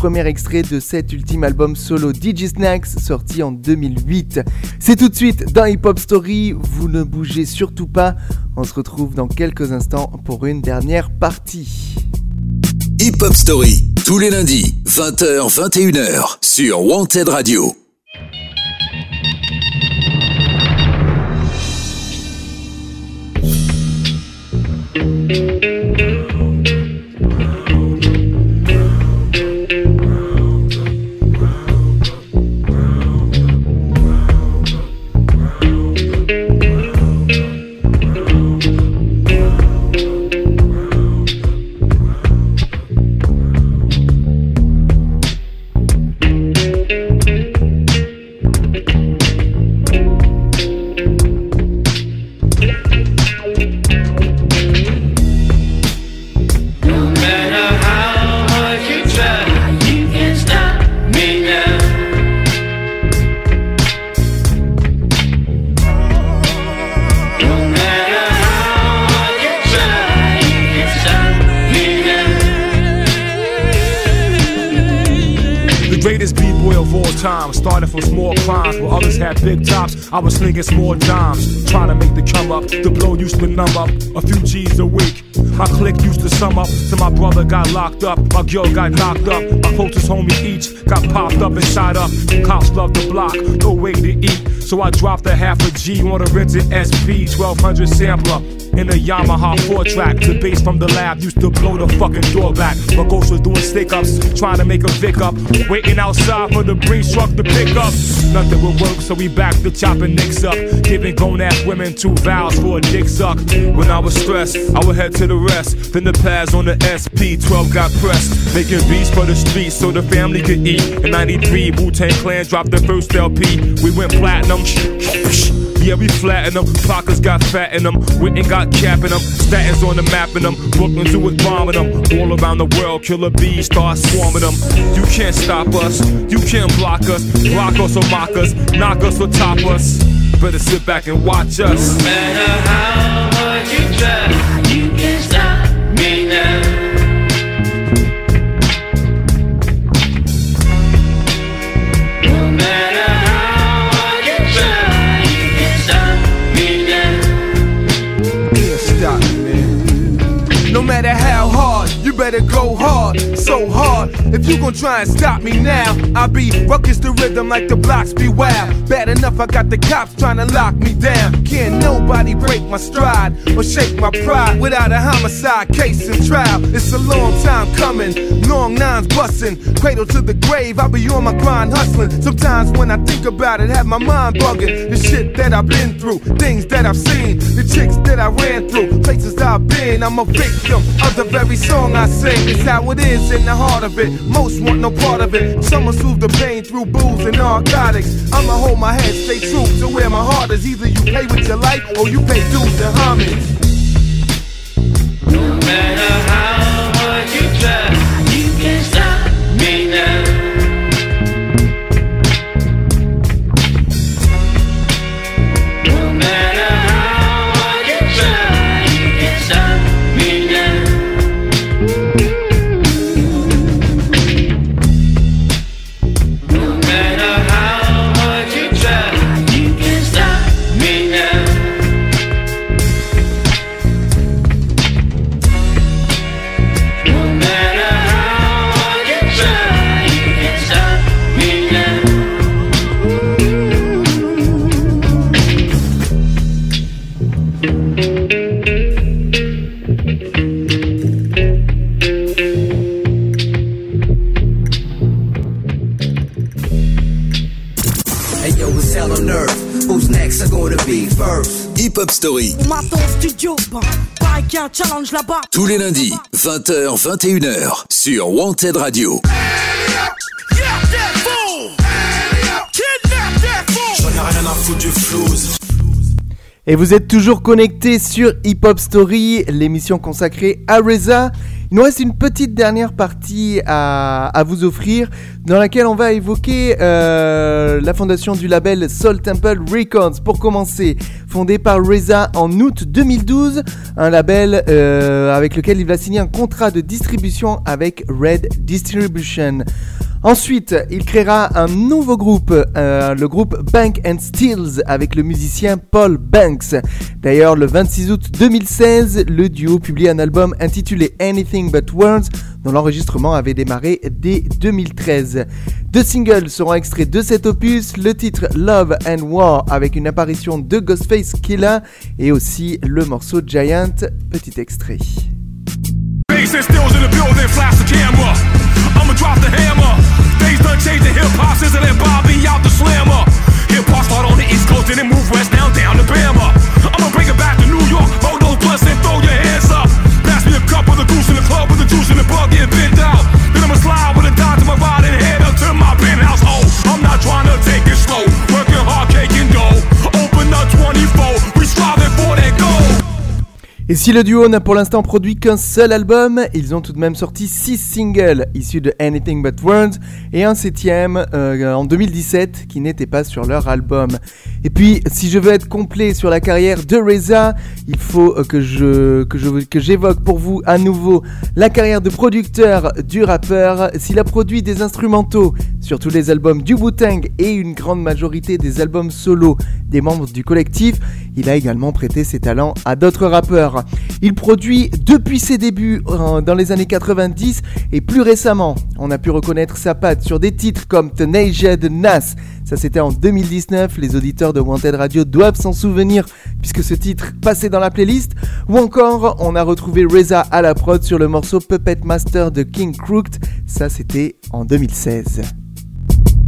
premier extrait de cet ultime album solo DJ Snacks sorti en 2008. C'est tout de suite dans Hip Hop Story, vous ne bougez surtout pas, on se retrouve dans quelques instants pour une dernière partie. Hip Hop Story, tous les lundis, 20h, 21h, sur Wanted Radio. Greatest b-boy of all time. Started from small crimes Where others had big tops. I was slinging small dimes Trying to make the come up. The blow used to numb up. A few G's a week. My clique used to sum up. Till my brother got locked up. My girl got knocked up. My closest homie each Got popped up and shot up Cops love the block. No way to eat. So I dropped a half a G On a rented SP 1200 sampler in a Yamaha 4 track. The bass from the lab used to blow the fucking door back. My ghost was doing stick ups, trying to make a Vic up. Waiting outside for the breeze truck to pick up. Nothing would work, so we back to chopping nicks up. Giving grown ass women two vows for a dick suck. When I was stressed, I would head to the rest. Then the pads on the SP 12 got pressed. Making beats for the streets so the family could eat. In 93, Wu Tang Clan dropped their first LP. We went platinum. Yeah, we flatten them. Pockets got fat in them. Witten got capping them. Statins on the map in them. Brooklyn Zoo is bombing them. All around the world, killer bees start swarming them. You can't stop us. You can't block us. Rock us or mock us. Knock us or top us. Better sit back and watch us. No matter how hard you try, better go hard, so hard. If you gon' try and stop me now, I'll be ruckus the rhythm like the blocks be wild. Bad enough, I got the cops trying to lock me down. Can't nobody break my stride or shake my pride without a homicide case and trial. It's a long time coming, long nines bustin', cradle to the grave. I be on my grind hustling. Sometimes when I think about it, have my mind bugging. The shit that I've been through, things that I've seen, the chicks that I ran through, places I've been. I'm a victim of the very song I sing. It's how it is in the heart of it. Most want no part of it. Some will soothe the pain through booze and narcotics. I'ma hold my head, stay true to where my heart is. Either you pay with your life or you pay dues and homage. No matter challenge là-bas. tous les lundis, 20h, 21h, sur Wanted Radio. Et vous êtes toujours connectés sur Hip Hop Story, l'émission consacrée à Reza. Il nous reste une petite dernière partie à, vous offrir, dans laquelle on va évoquer euh, la fondation du label Soul Temple Records. Pour commencer, fondé par Reza en août 2012, un label euh, avec lequel il va signer un contrat de distribution avec Red Distribution. Ensuite, il créera un nouveau groupe, euh, le groupe Bank and Steels, avec le musicien Paul Banks. D'ailleurs, le 26 août 2016, le duo publie un album intitulé Anything But Words, dont l'enregistrement avait démarré dès 2013. Deux singles seront extraits de cet opus, le titre Love and War, avec une apparition de Ghostface Killa, et aussi le morceau Giant, petit extrait. In drop the hammer. Days done changing hip hop, sizzling and Bobby out the slammer. Hip hop start on the East Coast and then move west down down to Bama. I'ma bring it back to New York, roll those blunts and throw your hands up. Pass me a cup of the goose in the club with the juice and the bug getting bent Et si le duo n'a pour l'instant produit qu'un seul album, ils ont tout de même sorti 6 singles issus de Anything But Words et un septième euh, en 2017 qui n'était pas sur leur album. Et puis, si je veux être complet sur la carrière de Reza, il faut euh, que je que j'évoque pour vous à nouveau la carrière de producteur du rappeur. S'il a produit des instrumentaux sur tous les albums du Wu-Tang et une grande majorité des albums solo des membres du collectif, il a également prêté ses talents à d'autres rappeurs. Il produit depuis ses débuts euh, dans les années 90 et plus récemment, on a pu reconnaître sa patte sur des titres comme de Nas. Ça c'était en 2019, les auditeurs de Wanted Radio doivent s'en souvenir puisque ce titre passait dans la playlist. Ou encore, on a retrouvé Reza à la prod sur le morceau Puppet Master de King Crooked. Ça c'était en 2016.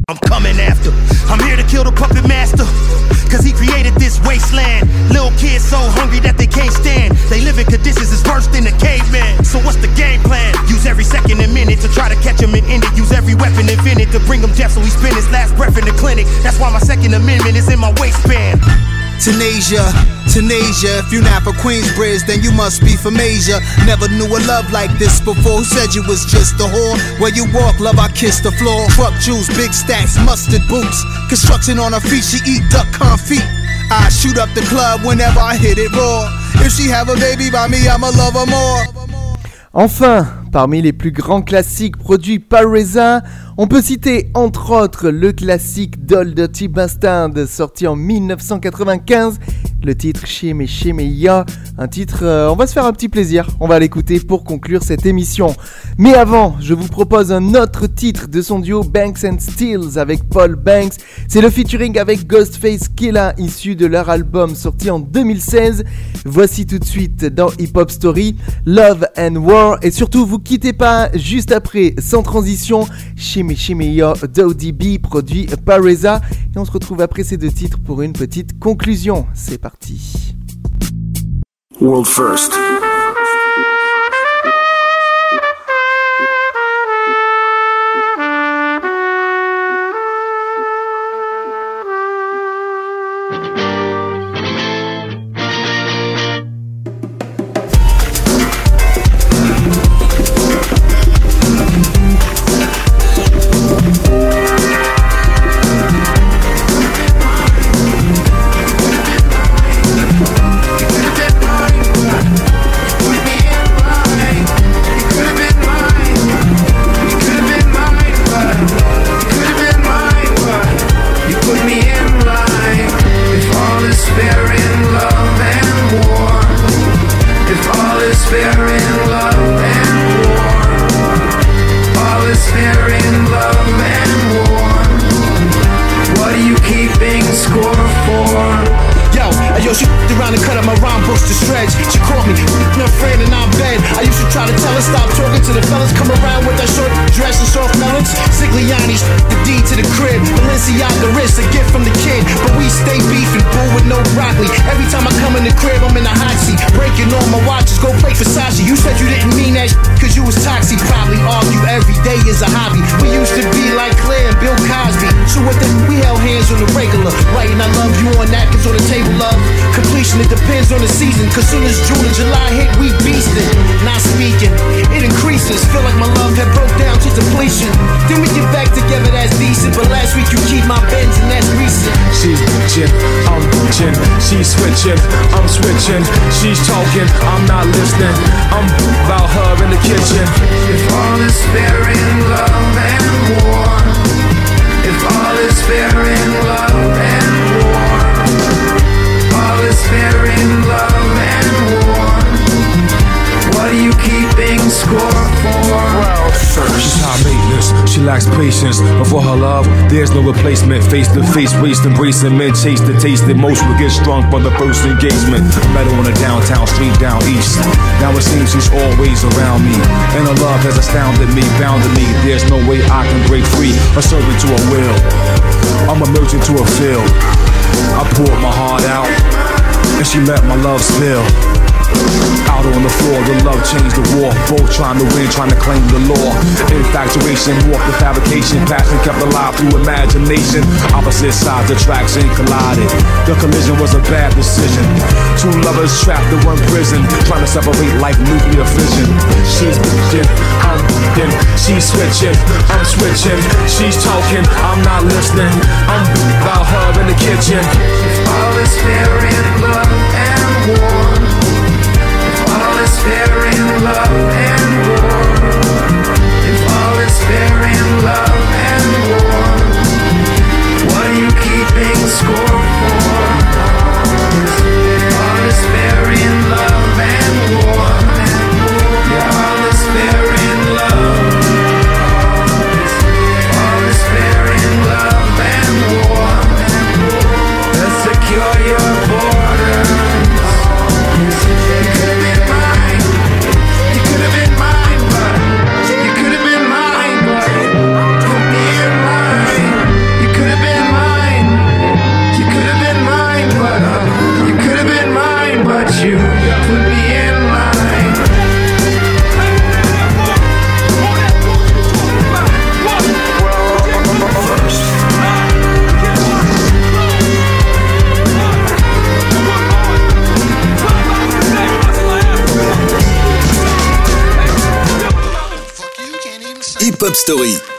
I'm coming after. I'm here to kill the puppet master. Cause he created this wasteland. Little kids so hungry that they can't stand. They live in conditions that's worse than the caveman. So what's the to bring him death so he spend his last breath in the clinic. That's why my second amendment is in my waistband. Tunesia, Tunesia. If you're not from Queensbridge, then you must be from Asia. Never knew a love like this before. Who said you was just a whore? Where you walk, love, I kiss the floor. Truck juice, big stacks, mustard boots. Construction on her feet, she eat duck confit. I shoot up the club whenever I hit it raw. If she have a baby by me, I'ma love her more. Enfin, parmi les plus grands classiques produits par Reza, on peut citer entre autres le classique Doll Dirty Bastard sorti en 1995, le titre Sheme Sheme Ya, un titre, euh, on va se faire un petit plaisir, on va l'écouter pour conclure cette émission. Mais avant, je vous propose un autre titre de son duo Banks and Steels avec Paul Banks, c'est le featuring avec Ghostface Killa issu de leur album sorti en 2016. Voici tout de suite dans Hip Hop Story Love and War et surtout vous quittez pas juste après sans transition Shimmy Shimmy d'ODB produit par Reza et on se retrouve après ces deux titres pour une petite conclusion. C'est parti. World first. She's switching, I'm switching. She's talking, I'm not listening. I'm about her in the kitchen. If all is fair in love and war, if all is fair in love and war, all is fair in love and war, what are you keeping score for? She's high she lacks patience. But for her love, there's no replacement. Face to face, waste embracing men, chase the taste. it. Most will get strong from the first engagement. Met her on a downtown street down east. Now it seems she's always around me. And her love has astounded me, bounded me. There's no way I can break free. A servant to her will. I'm a merchant to a field. I poured my heart out, and she let my love spill. Out on the floor, the love changed the war. Both trying to win, trying to claim the law. Infatuation, walked the fabrication. Passion kept alive through imagination. Opposite sides, attraction collided. The collision was a bad decision. Two lovers trapped in one prison, trying to separate like nuclear fission. She's bitching, I'm bitching. She's switching, I'm switching. She's talking, I'm not listening. I'm about her in the kitchen. All is fair in love score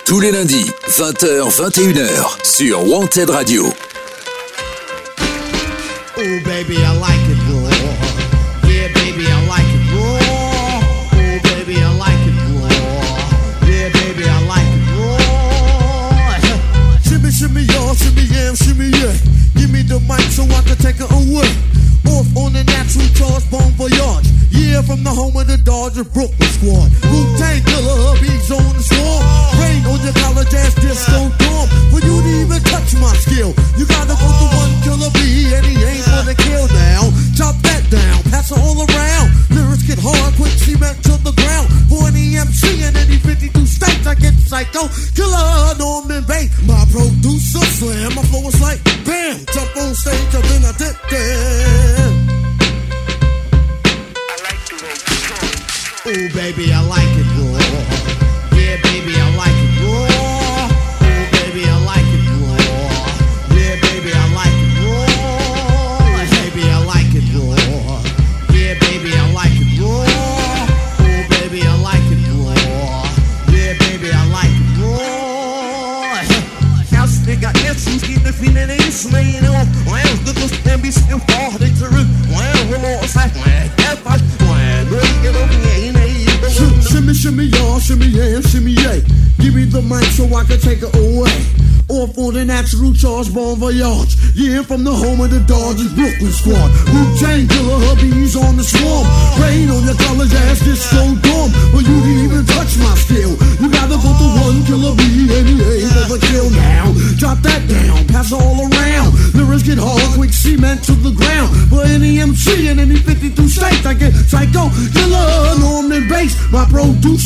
Tous les lundis, 20h, 21h, sur Wanted Radio. Oh baby, I like it baby, I like it. Oh baby, I like it baby, I like it shimmy, shimmy, shimmy, yeah. Give me the mic so I can take it away. Off on natural from the home of the Brooklyn squad.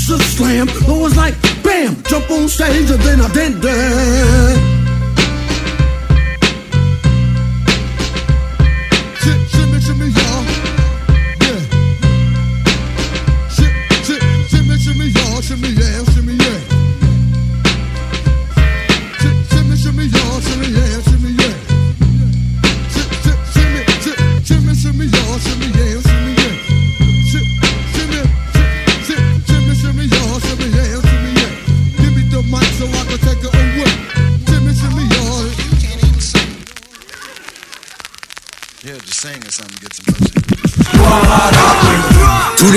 a slam.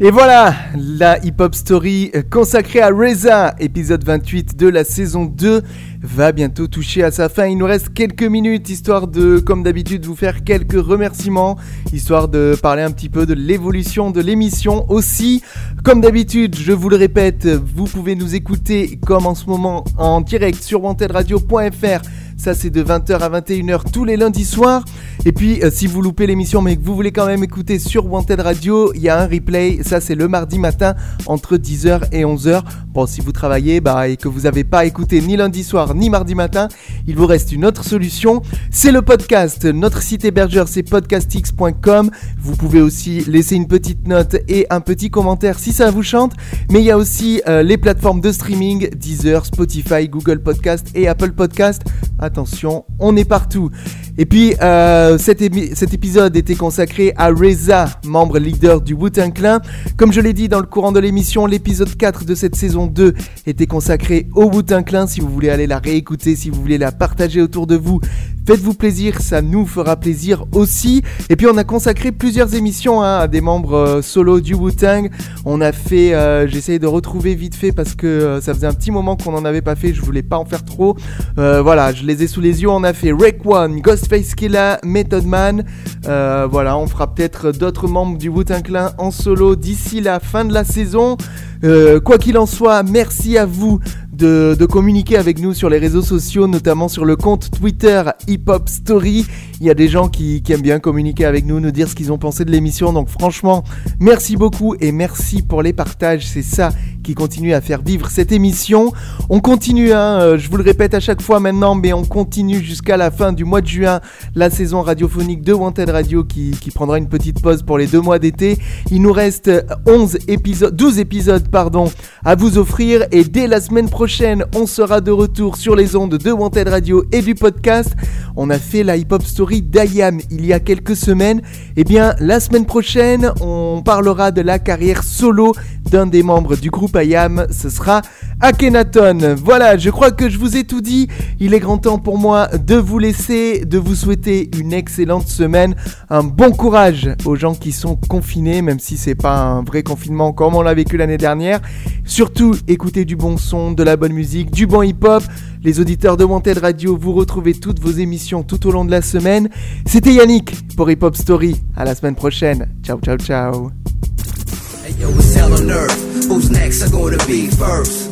Et voilà, la hip-hop story consacrée à Reza, épisode 28 de la saison 2, va bientôt toucher à sa fin. Il nous reste quelques minutes, histoire de, comme d'habitude, vous faire quelques remerciements, histoire de parler un petit peu de l'évolution de l'émission. Aussi, comme d'habitude, je vous le répète, vous pouvez nous écouter comme en ce moment en direct sur wantedradio.fr. Ça, c'est de 20h à 21h tous les lundis soirs. Et puis, euh, si vous loupez l'émission, mais que vous voulez quand même écouter sur Wanted Radio, il y a un replay. Ça, c'est le mardi matin entre 10h et 11h. Bon, si vous travaillez bah, et que vous n'avez pas écouté ni lundi soir ni mardi matin, il vous reste une autre solution. C'est le podcast. Notre site hébergeur, c'est podcastx.com. Vous pouvez aussi laisser une petite note et un petit commentaire si ça vous chante. Mais il y a aussi euh, les plateformes de streaming Deezer, Spotify, Google Podcast et Apple Podcast. Attention, on est partout. Et puis, euh, cet, épisode était consacré à Reza, membre leader du Wu-Tang Clan. Comme je l'ai dit dans le courant de l'émission, l'épisode 4 de cette saison 2 était consacré au Wu-Tang Clan. Si vous voulez aller la réécouter, si vous voulez la partager autour de vous, faites-vous plaisir, ça nous fera plaisir aussi. Et puis, on a consacré plusieurs émissions hein, à des membres euh, solo du Wu-Tang. On a fait, euh, j'essaye de retrouver vite fait parce que ça faisait un petit moment qu'on n'en avait pas fait, je voulais pas en faire trop. Voilà, je les sous les yeux. On a fait Rake One, Ghostface Killa, Method Man. Euh, voilà, on fera peut-être d'autres membres du Wu-Tang Clan en solo d'ici la fin de la saison. Euh, quoi qu'il en soit, merci à vous de, communiquer avec nous sur les réseaux sociaux, notamment sur le compte Twitter Hip Hop Story. Il y a des gens qui aiment bien communiquer avec nous, nous dire ce qu'ils ont pensé de l'émission. Donc franchement, merci beaucoup et merci pour les partages. C'est ça qui continue à faire vivre cette émission. On continue, hein, euh, je vous le répète à chaque fois maintenant, mais on continue jusqu'à la fin du mois de juin la saison radiophonique de Wanted Radio qui, prendra une petite pause pour les deux mois d'été. Il nous reste 11 épisodes, 12 épisodes pardon, à vous offrir et dès la semaine prochaine, on sera de retour sur les ondes de Wanted Radio et du podcast. On a fait la hip-hop story d'Ayam il y a quelques semaines. Et bien, la semaine prochaine, on parlera de la carrière solo d'un des membres du groupe Ayam. Ce sera Akhenaton. Voilà, je crois que je vous ai tout dit. Il est grand temps pour moi de vous laisser, de vous souhaiter une excellente semaine. Un bon courage aux gens qui sont confinés, même si c'est pas un vrai confinement comme on l'a vécu l'année dernière. Surtout, écoutez du bon son, de la bonne musique, du bon hip-hop. Les auditeurs de Wanted Radio, vous retrouvez toutes vos émissions tout au long de la semaine. C'était Yannick pour Hip Hop Story. À la semaine prochaine. Ciao, ciao, ciao.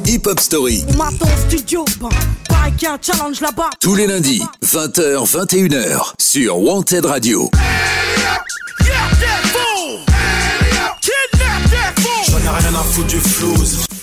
Hip Hop Story. Studio, a un challenge là-bas. Tous les lundis, 20h, 21h sur Wanted Radio. J'en ai rien à foutre du flouze.